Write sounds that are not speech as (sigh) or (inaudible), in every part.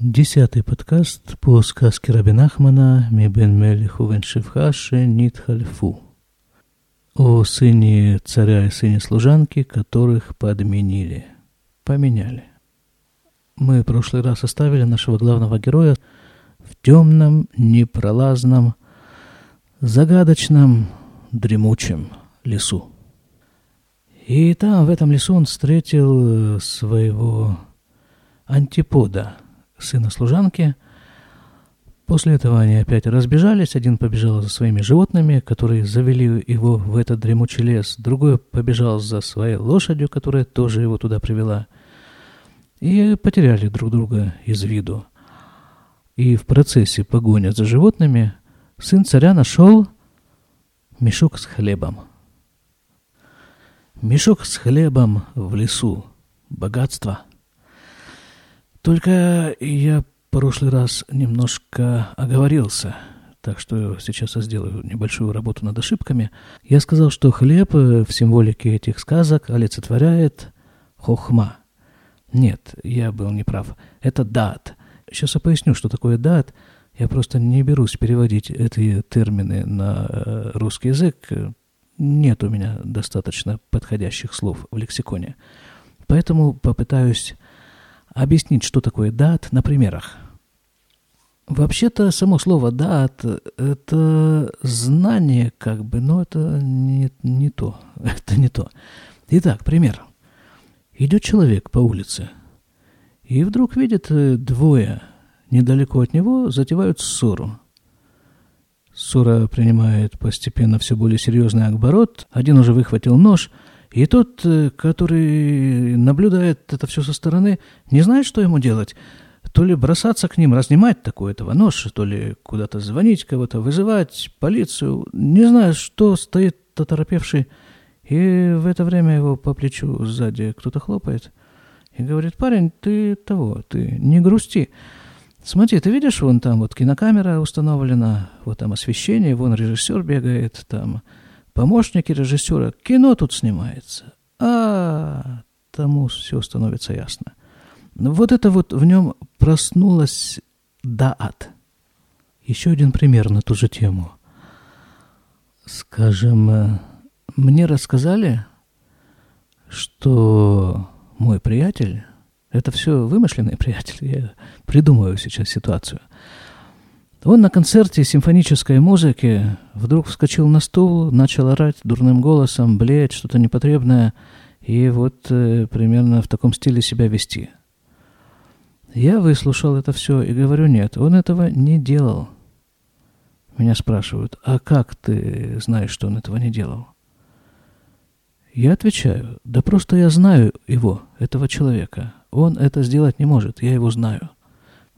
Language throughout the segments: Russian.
Десятый подкаст по сказке Рабин Ахмана «Мибен Мелиху вен Шивхаше Нит Хальфу» о сыне царя и сыне служанки, которых подменили, поменяли. Мы в прошлый раз оставили нашего главного героя в темном, непролазном, загадочном, дремучем лесу. И там, в этом лесу, он встретил своего антипода – сына служанки. После этого они опять разбежались. Один побежал за своими животными, которые завели его в этот дремучий лес. Другой побежал за своей лошадью, которая тоже его туда привела. И потеряли друг друга из виду. И в процессе погони за животными сын царя нашел мешок с хлебом. Мешок с хлебом в лесу. Богатство – только я в прошлый раз немножко оговорился, так что сейчас я сделаю небольшую работу над ошибками. Я сказал, что хлеб в символике этих сказок олицетворяет хохма. Нет, я был неправ. Это дат. Сейчас я поясню, что такое дат. Я просто не берусь переводить эти термины на э, русский язык. Нет у меня достаточно подходящих слов в лексиконе. Поэтому попытаюсь объяснить, что такое дат на примерах. Вообще-то само слово дат – это знание, как бы, но это не, не то. (laughs) Это не то. Итак, пример. Идет человек по улице, и вдруг видит э, двое недалеко от него затевают ссору. Ссора принимает постепенно все более серьезный оборот. Один уже выхватил нож – и тот, э, который наблюдает это все со стороны, не знает, что ему делать. То ли бросаться к ним, разнимать такой этого нож, то ли куда-то звонить, кого-то вызывать, полицию. Не знаю, что стоит оторопевший. И в это время его по плечу сзади кто-то хлопает. И говорит, парень, ты того, ты не грусти. Смотри, ты видишь, вон там вот кинокамера установлена, вот там освещение, вон режиссер бегает, там помощники режиссера, кино тут снимается. А, тому все становится ясно. Вот это вот в нем проснулось даат. Еще один пример на ту же тему. Скажем, э, мне рассказали, что мой приятель, это все вымышленный приятель, я придумываю сейчас ситуацию – он на концерте симфонической музыки вдруг вскочил на стул, начал орать дурным голосом, блеять, что-то непотребное, и вот э, примерно в таком стиле себя вести. Я выслушал это все и говорю, нет, он этого не делал. Меня спрашивают, а как ты знаешь, что он этого не делал? Я отвечаю, да просто я знаю его, этого человека. Он это сделать не может, я его знаю.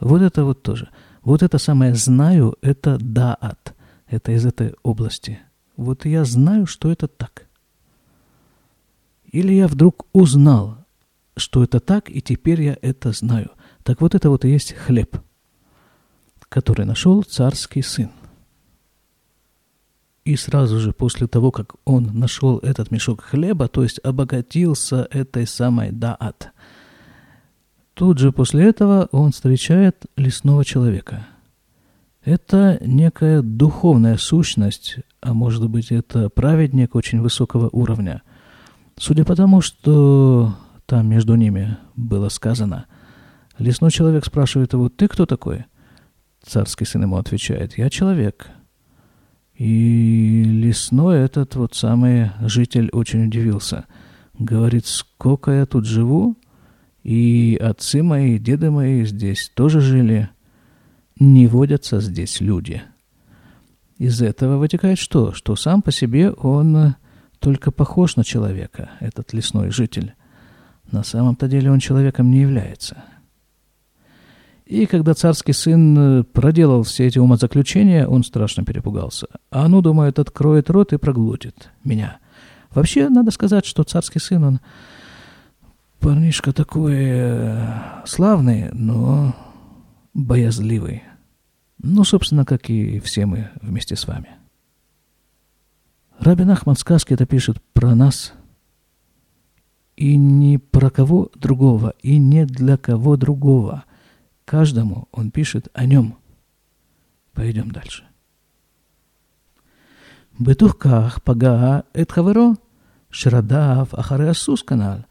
Вот это вот тоже – вот это самое «знаю» — это «даат». Это из этой области. Вот я знаю, что это так. Или я вдруг узнал, что это так, и теперь я это знаю. Так вот это вот и есть хлеб, который нашел царский сын. И сразу же после того, как он нашел этот мешок хлеба, то есть обогатился этой самой даат, Тут же после этого он встречает лесного человека. Это некая духовная сущность, а может быть это праведник очень высокого уровня. Судя по тому, что там между ними было сказано, лесной человек спрашивает его, ты кто такой? Царский сын ему отвечает, я человек. И лесной этот вот самый житель очень удивился. Говорит, сколько я тут живу, и отцы мои, деды мои здесь тоже жили. Не водятся здесь люди. Из этого вытекает что? Что сам по себе он только похож на человека, этот лесной житель. На самом-то деле он человеком не является. И когда царский сын проделал все эти умозаключения, он страшно перепугался. А ну, думает, откроет рот и проглотит меня. Вообще, надо сказать, что царский сын, он Парнишка такой э, славный, но боязливый. Ну, собственно, как и все мы вместе с вами. Рабин Ахмад сказки это пишет про нас и не про кого другого, и не для кого другого. Каждому он пишет о нем. Пойдем дальше. Бетухках пагаа эт хаверо, шрадав ахаре канал,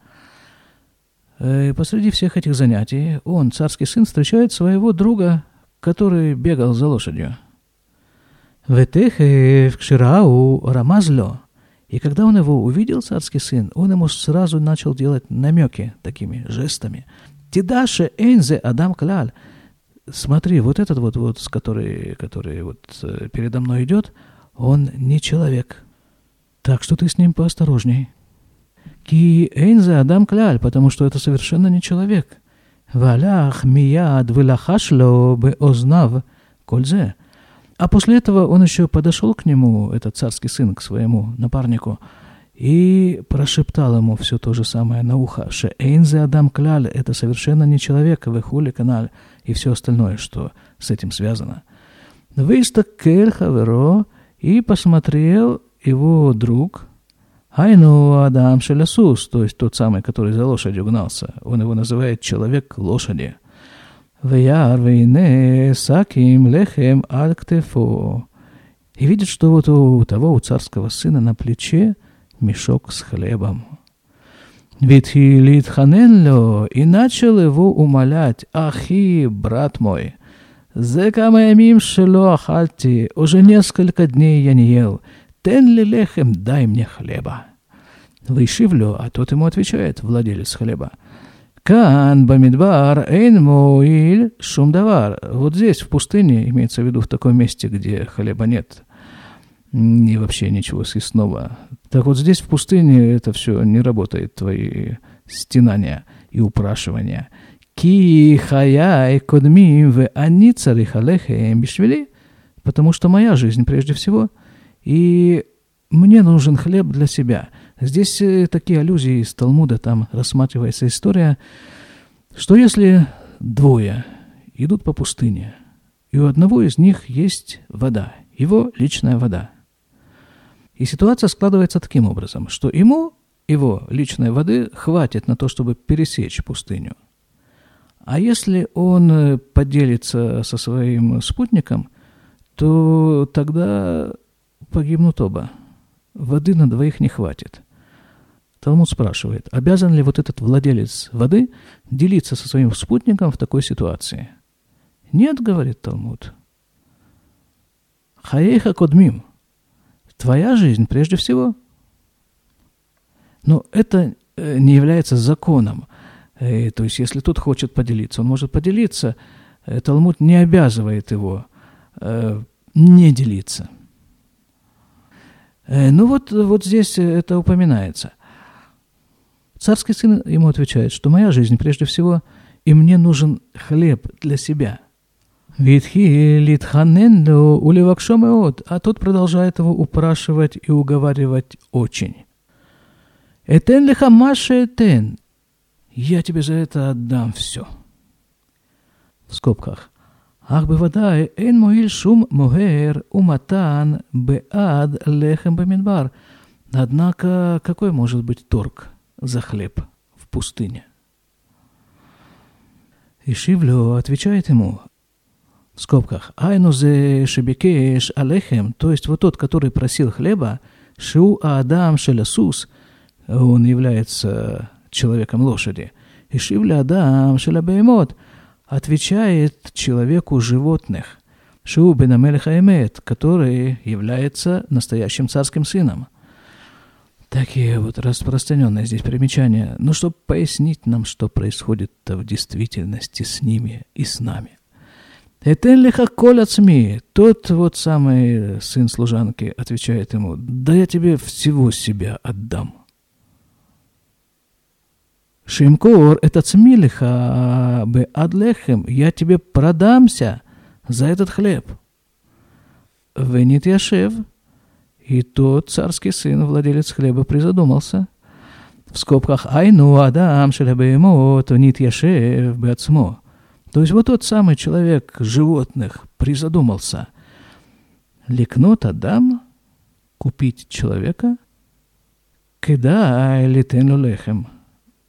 и посреди всех этих занятий он, царский сын, встречает своего друга, который бегал за лошадью. «Ветехе э, в кширау рамазлё». И когда он его увидел, царский сын, он ему сразу начал делать намеки такими жестами. «Тидаше энзе адам кляль». Смотри, вот этот вот, вот с который, который вот э, передо мной идет, он не человек. Так что ты с ним поосторожней. Ки энзе Адам Кляль, потому что это совершенно не человек. Валях мияд вылахашло бы ознав кользе. А после этого он еще подошел к нему, этот царский сын, к своему напарнику, и прошептал ему все то же самое на ухо. «Шеэйнзе Адам Кляль» — это совершенно не человек, вехули каналь, и все остальное, что с этим связано. Выстак кель хаверо, и посмотрел его друг, Айну Адам Шелясус, то есть тот самый, который за лошадью гнался. Он его называет «человек лошади». Вяр вейне саким лехем аль И видит, что вот у того, у царского сына на плече мешок с хлебом. Витхилит ханенло и начал его умолять, «Ахи, брат мой, за камаямим шело ахальти, уже несколько дней я не ел, тен ли лехем, дай мне хлеба». Вышивлю, а тот ему отвечает, владелец хлеба – Кан бамидбар эйн моиль шумдавар. Вот здесь, в пустыне, имеется в виду в таком месте, где хлеба нет, и вообще ничего съестного. Так вот здесь, в пустыне, это все не работает, твои стенания и упрашивания. Ки хаяй кодмим в они царихалехем бишвели, потому что моя жизнь прежде всего, и мне нужен хлеб для себя – Здесь э, такие аллюзии из Талмуда, там рассматривается история, что если двое идут по пустыне, и у одного из них есть вода, его личная вода. И ситуация складывается таким образом, что ему, его личной воды, хватит на то, чтобы пересечь пустыню. А если он э, поделится со своим спутником, то тогда погибнут оба. Воды на двоих не хватит. Талмуд спрашивает, обязан ли вот этот владелец воды делиться со своим спутником в такой ситуации? Нет, говорит Талмуд. Хаейха кодмим. Твоя жизнь прежде всего. Но это э, не является законом. Э, то есть, если тот хочет поделиться, он может поделиться. Э, Талмуд не обязывает его не делиться. Ну вот, вот здесь это упоминается. Царский сын ему отвечает, что моя жизнь прежде всего, и мне нужен хлеб для себя. Витхи литханенду уливакшомеот, а тот продолжает его упрашивать и уговаривать очень. Этен лихамаше этен, я тебе за это отдам все. В скобках. Ах бывадай, эн моиль шум могер уматан беад лехем бамидбар. Однако, какой может быть торг? за хлеб в пустыне. И отвечает ему, в скобках, «Айнузе шебекеш алехем», то есть вот тот, который просил хлеба, «Шу Адам шелясус», он является человеком лошади, и «Шивля Адам шелябеймот», отвечает человеку животных, «Шу бенамелеха эмет», который является настоящим царским сыном – Такие вот распространенные здесь примечания, ну, чтобы пояснить нам, что происходит в действительности с ними и с нами. «Этен лиха коль ацми», тот вот самый сын служанки отвечает ему, «Да я тебе всего себя отдам». Шимкор, это цмилиха бы адлехем, я тебе продамся за этот хлеб. Венит Яшев, и тот царский сын, владелец хлеба, призадумался. В скобках «Айну Адам шелебеемот нит яшев беацмо». То есть вот тот самый человек животных призадумался. Ликнот Адам купить человека? Кидай литену лехем.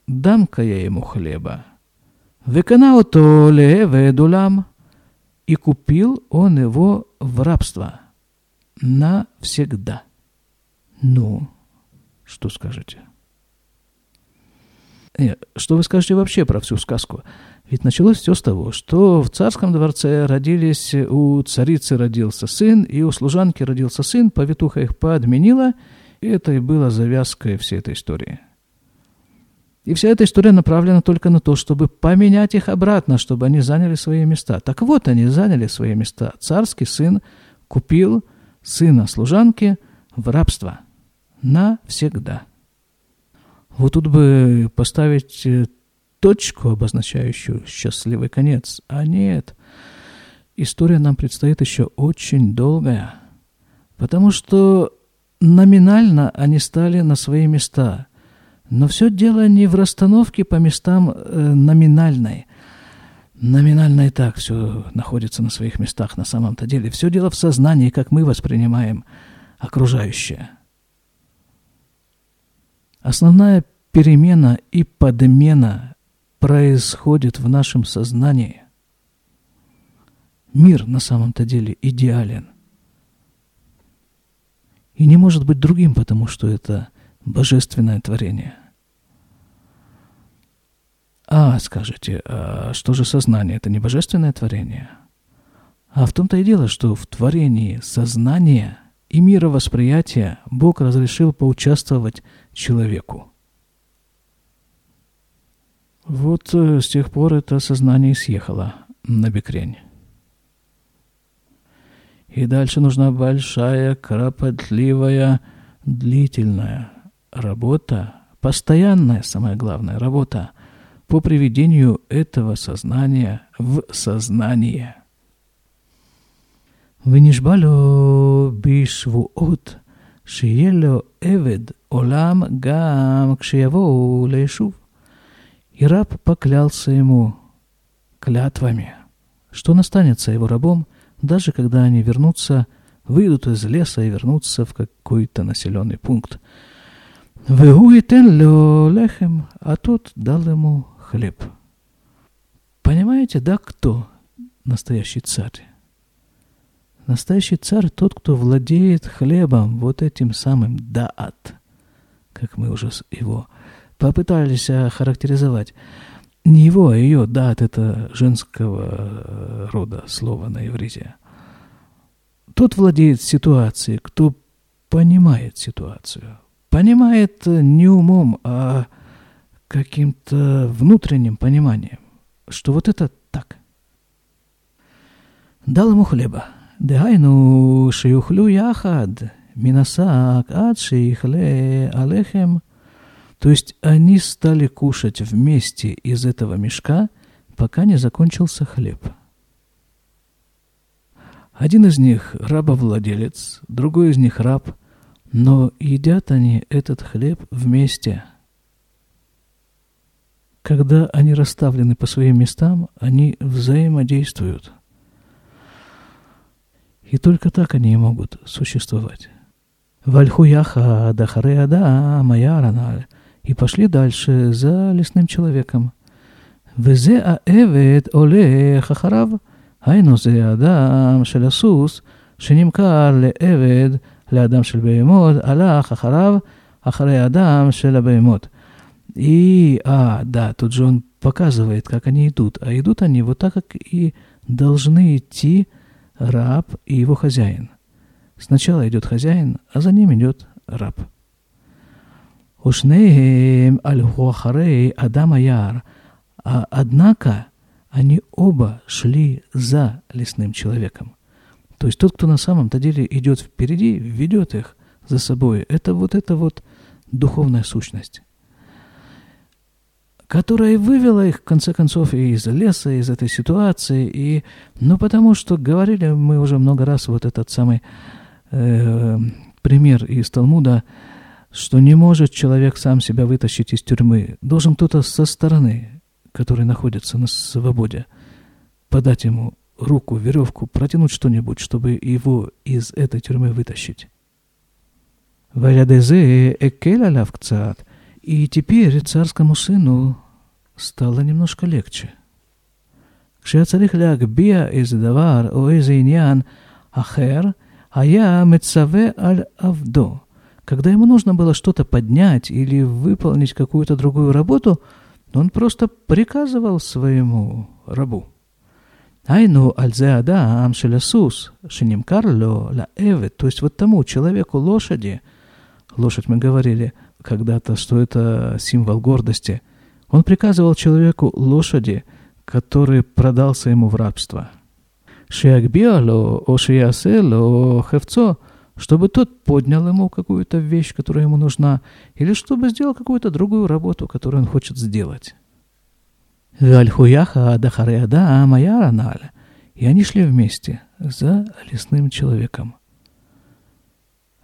Дам-ка я ему хлеба. Веканаото леведулам. И купил он его в рабство навсегда. Ну, что скажете? Нет, что вы скажете вообще про всю сказку? Ведь началось все с того, что в царском дворце родились, у царицы родился сын, и у служанки родился сын, повитуха их подменила, и это и было завязкой всей этой истории. И вся эта история направлена только на то, чтобы поменять их обратно, чтобы они заняли свои места. Так вот, они заняли свои места. Царский сын купил сына служанки в рабство навсегда. Вот тут бы поставить э, точку, обозначающую счастливый конец. А нет, история нам предстоит еще очень долгая. Потому что номинально они стали на свои места. Но все дело не в расстановке по местам э, номинальной. Номинально и так все находится на своих местах на самом-то деле. Все дело в сознании, как мы воспринимаем окружающее. Основная перемена и подмена происходит в нашем сознании. Мир на самом-то деле идеален. И не может быть другим, потому что это божественное творение. А, скажете, а что же сознание? Это не божественное творение? А в том-то и дело, что в творении сознания и мировосприятия Бог разрешил поучаствовать человеку. Вот э, с тех пор это сознание съехало на бекрень. И дальше нужна большая, кропотливая, длительная работа, постоянная, самая главная работа по приведению этого сознания в сознание. ונשבע לו בשבועות שיהיה לו עבד עולם גם כשיבואו ליישוב. И раб поклялся ему клятвами, что он останется его рабом, даже когда они вернутся, выйдут из леса и вернутся в какой-то населенный пункт. Вегу и лё лехем, а тот дал ему хлеб. Понимаете, да, кто настоящий царь? Настоящий царь тот, кто владеет хлебом, вот этим самым даат, как мы уже его попытались охарактеризовать. Не его, а ее, даат это женского э, рода слово на иврите. Тот владеет ситуацией, кто понимает ситуацию. Понимает не умом, а каким-то внутренним пониманием, что вот это так. Дал ему хлеба. Дай, ну шиюхлю яхад, минасак, ад шиихле алехем. То есть они стали кушать вместе из этого мешка, пока не закончился хлеб. Один из них рабовладелец, другой из них раб, но едят они этот хлеб вместе – Когда они расставлены по своим местам, они взаимодействуют – и только так они и могут существовать. Вальхуяха дахаре ада маяраналь. И пошли дальше за лесным человеком. וזה העבד הולך אחריו, היינו זה האדם של הסוס שנמכר לעבד לאדם של בהמות, הלך אחריו, אחרי האדם של הבהמות. И, а, да, тут же он показывает, как они идут. А идут они вот так, как и должны идти раб и его хозяин. Сначала идет хозяин, а за ним идет раб. Ушнеем аль-Хуахарей Адама Яр. А однако они оба шли за лесным человеком. То есть тот, кто на самом-то деле идет впереди, ведет их за собой. Это вот эта вот духовная сущность которая вывела их, в конце концов, и из леса, из этой ситуации. И, ну, потому что говорили мы уже много раз вот этот самый э, пример из Талмуда, что не может человек сам себя вытащить из тюрьмы. Должен кто-то со стороны, который находится на свободе, подать ему руку, веревку, протянуть что-нибудь, чтобы его из этой тюрьмы вытащить. Валядезе экеля лавкцат. И теперь царскому сыну стало немножко легче. כשהיה צריך להגביה איזה דבר או איזה עניין אחר, היה מצווה על עבדו. Когда ему нужно было что-то поднять или выполнить какую-то другую работу, он просто приказывал своему рабу. היינו על זה אדם של הסוס, שנמכר לו לעבד, то есть вот тому человеку лошади, лошадь мы говорили когда-то, что это символ гордости, он приказывал человеку лошади, который продался ему в рабство. Шиакбиало, о шиясело, хевцо, чтобы тот поднял ему какую-то вещь, которая ему нужна, или чтобы сделал какую-то другую работу, которую он хочет сделать. Вальхуяха Дахареада Амаяраналь. И они шли вместе за лесным человеком.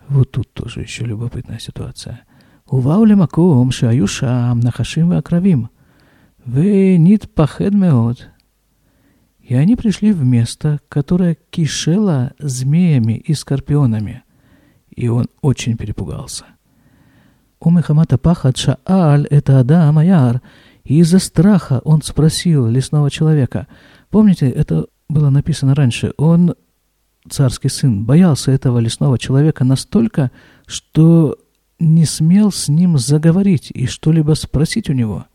Вот тут тоже еще любопытная ситуация. ובאו למקום שהיו שם נחשים ועקרבים, ונתפחד מאוד. И они пришли в место, которое кишело змеями и скорпионами, и он очень перепугался. Умехамата пахат шааль это Адам Аяр, и из-за страха он спросил лесного человека. Помните, это было написано раньше. Он, царский сын, боялся этого лесного человека настолько, что не смел с ним заговорить и что-либо спросить у него.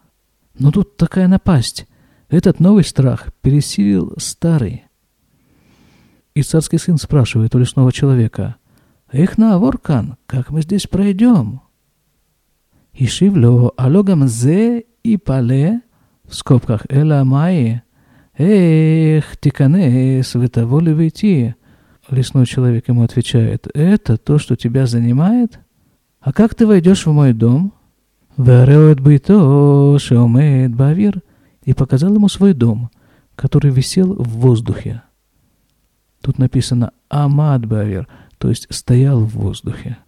Но тут такая напасть. Этот новый страх пересилил старый. И царский сын спрашивает у лесного человека, «Эх, на воркан, как мы здесь пройдем?» Ишивло, алогам зе и пале, в скобках эла майи, эх, тиканес, вытоволи выйти. Лесной человек ему отвечает, это то, что тебя занимает? А как ты войдешь в мой дом? Вереот быто, шеомет бавир. И показал ему свой дом, который висел в воздухе. Тут написано Амад Бавир, то есть стоял в воздухе.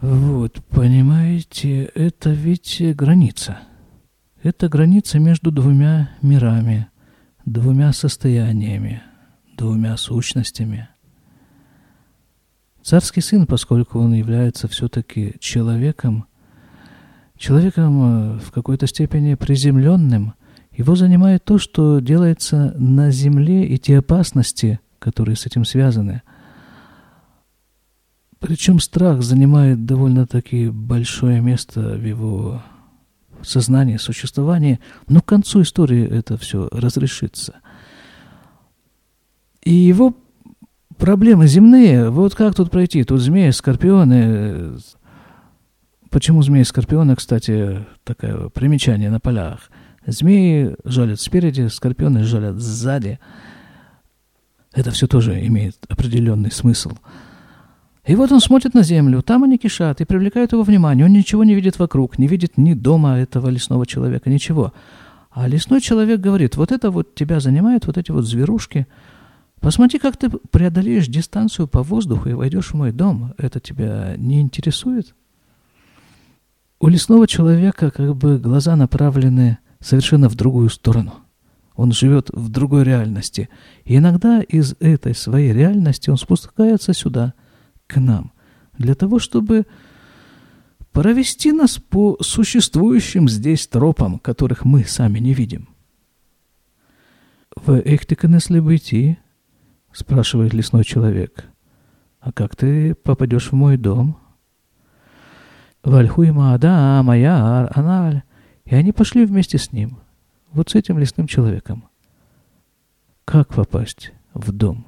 Вот, понимаете, это ведь граница. Это граница между двумя мирами, двумя состояниями, двумя сущностями. Царский сын, поскольку он является все-таки человеком, человеком э, в какой-то степени приземленным, его занимает то, что делается на земле и те опасности, которые с этим связаны – причем страх занимает довольно-таки большое место в его сознании, существовании, но к концу истории это все разрешится. И его проблемы земные, вот как тут пройти? Тут змеи, скорпионы. Почему змеи скорпионы, кстати, такое примечание на полях. Змеи жалят спереди, скорпионы жалят сзади. Это все тоже имеет определенный смысл. И вот он смотрит на землю, там они кишат и привлекают его внимание. Он ничего не видит вокруг, не видит ни дома этого лесного человека, ничего. А лесной человек говорит, вот это вот тебя занимает, вот эти вот зверушки. Посмотри, как ты преодолеешь дистанцию по воздуху и войдешь в мой дом. Это тебя не интересует? У лесного человека как бы глаза направлены совершенно в другую сторону. Он живет в другой реальности. И иногда из этой своей реальности он спускается сюда – к нам, для того, чтобы провести нас по существующим здесь тропам, которых мы сами не видим. «В Эхтиканесли быти?» — спрашивает лесной человек. «А как ты попадешь в мой дом?» «Вальхуйма да, моя аналь». И они пошли вместе с ним, вот с этим лесным человеком. Как попасть в дом?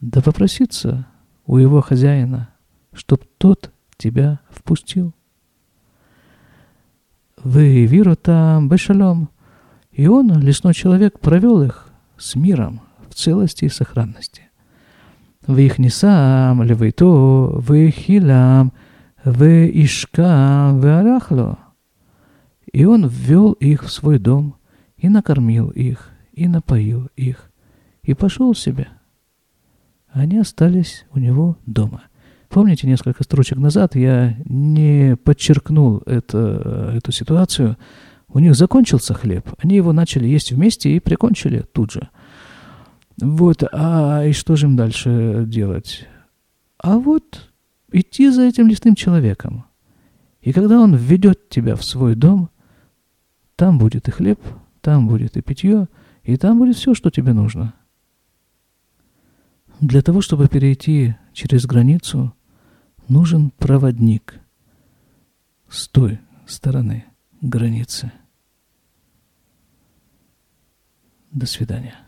Да попроситься у его хозяина, чтоб тот тебя впустил. Вы виру там бешалом, и он, лесной человек, провел их с миром целости и сохранности. Вы их не сам, ли то, вы хилам, вы ишкам, вы арахло. И он ввел их в свой дом, и накормил их, и напоил их, и пошел себе. Они остались у него дома. Помните, несколько строчек назад я не подчеркнул это, эту ситуацию. У них закончился хлеб, они его начали есть вместе и прикончили тут же. Вот, а и что же им дальше делать? А вот идти за этим лесным человеком. И когда он введет тебя в свой дом, там будет и хлеб, там будет и питье, и там будет все, что тебе нужно. Для того, чтобы перейти через границу, нужен проводник с той стороны границы. До свидания.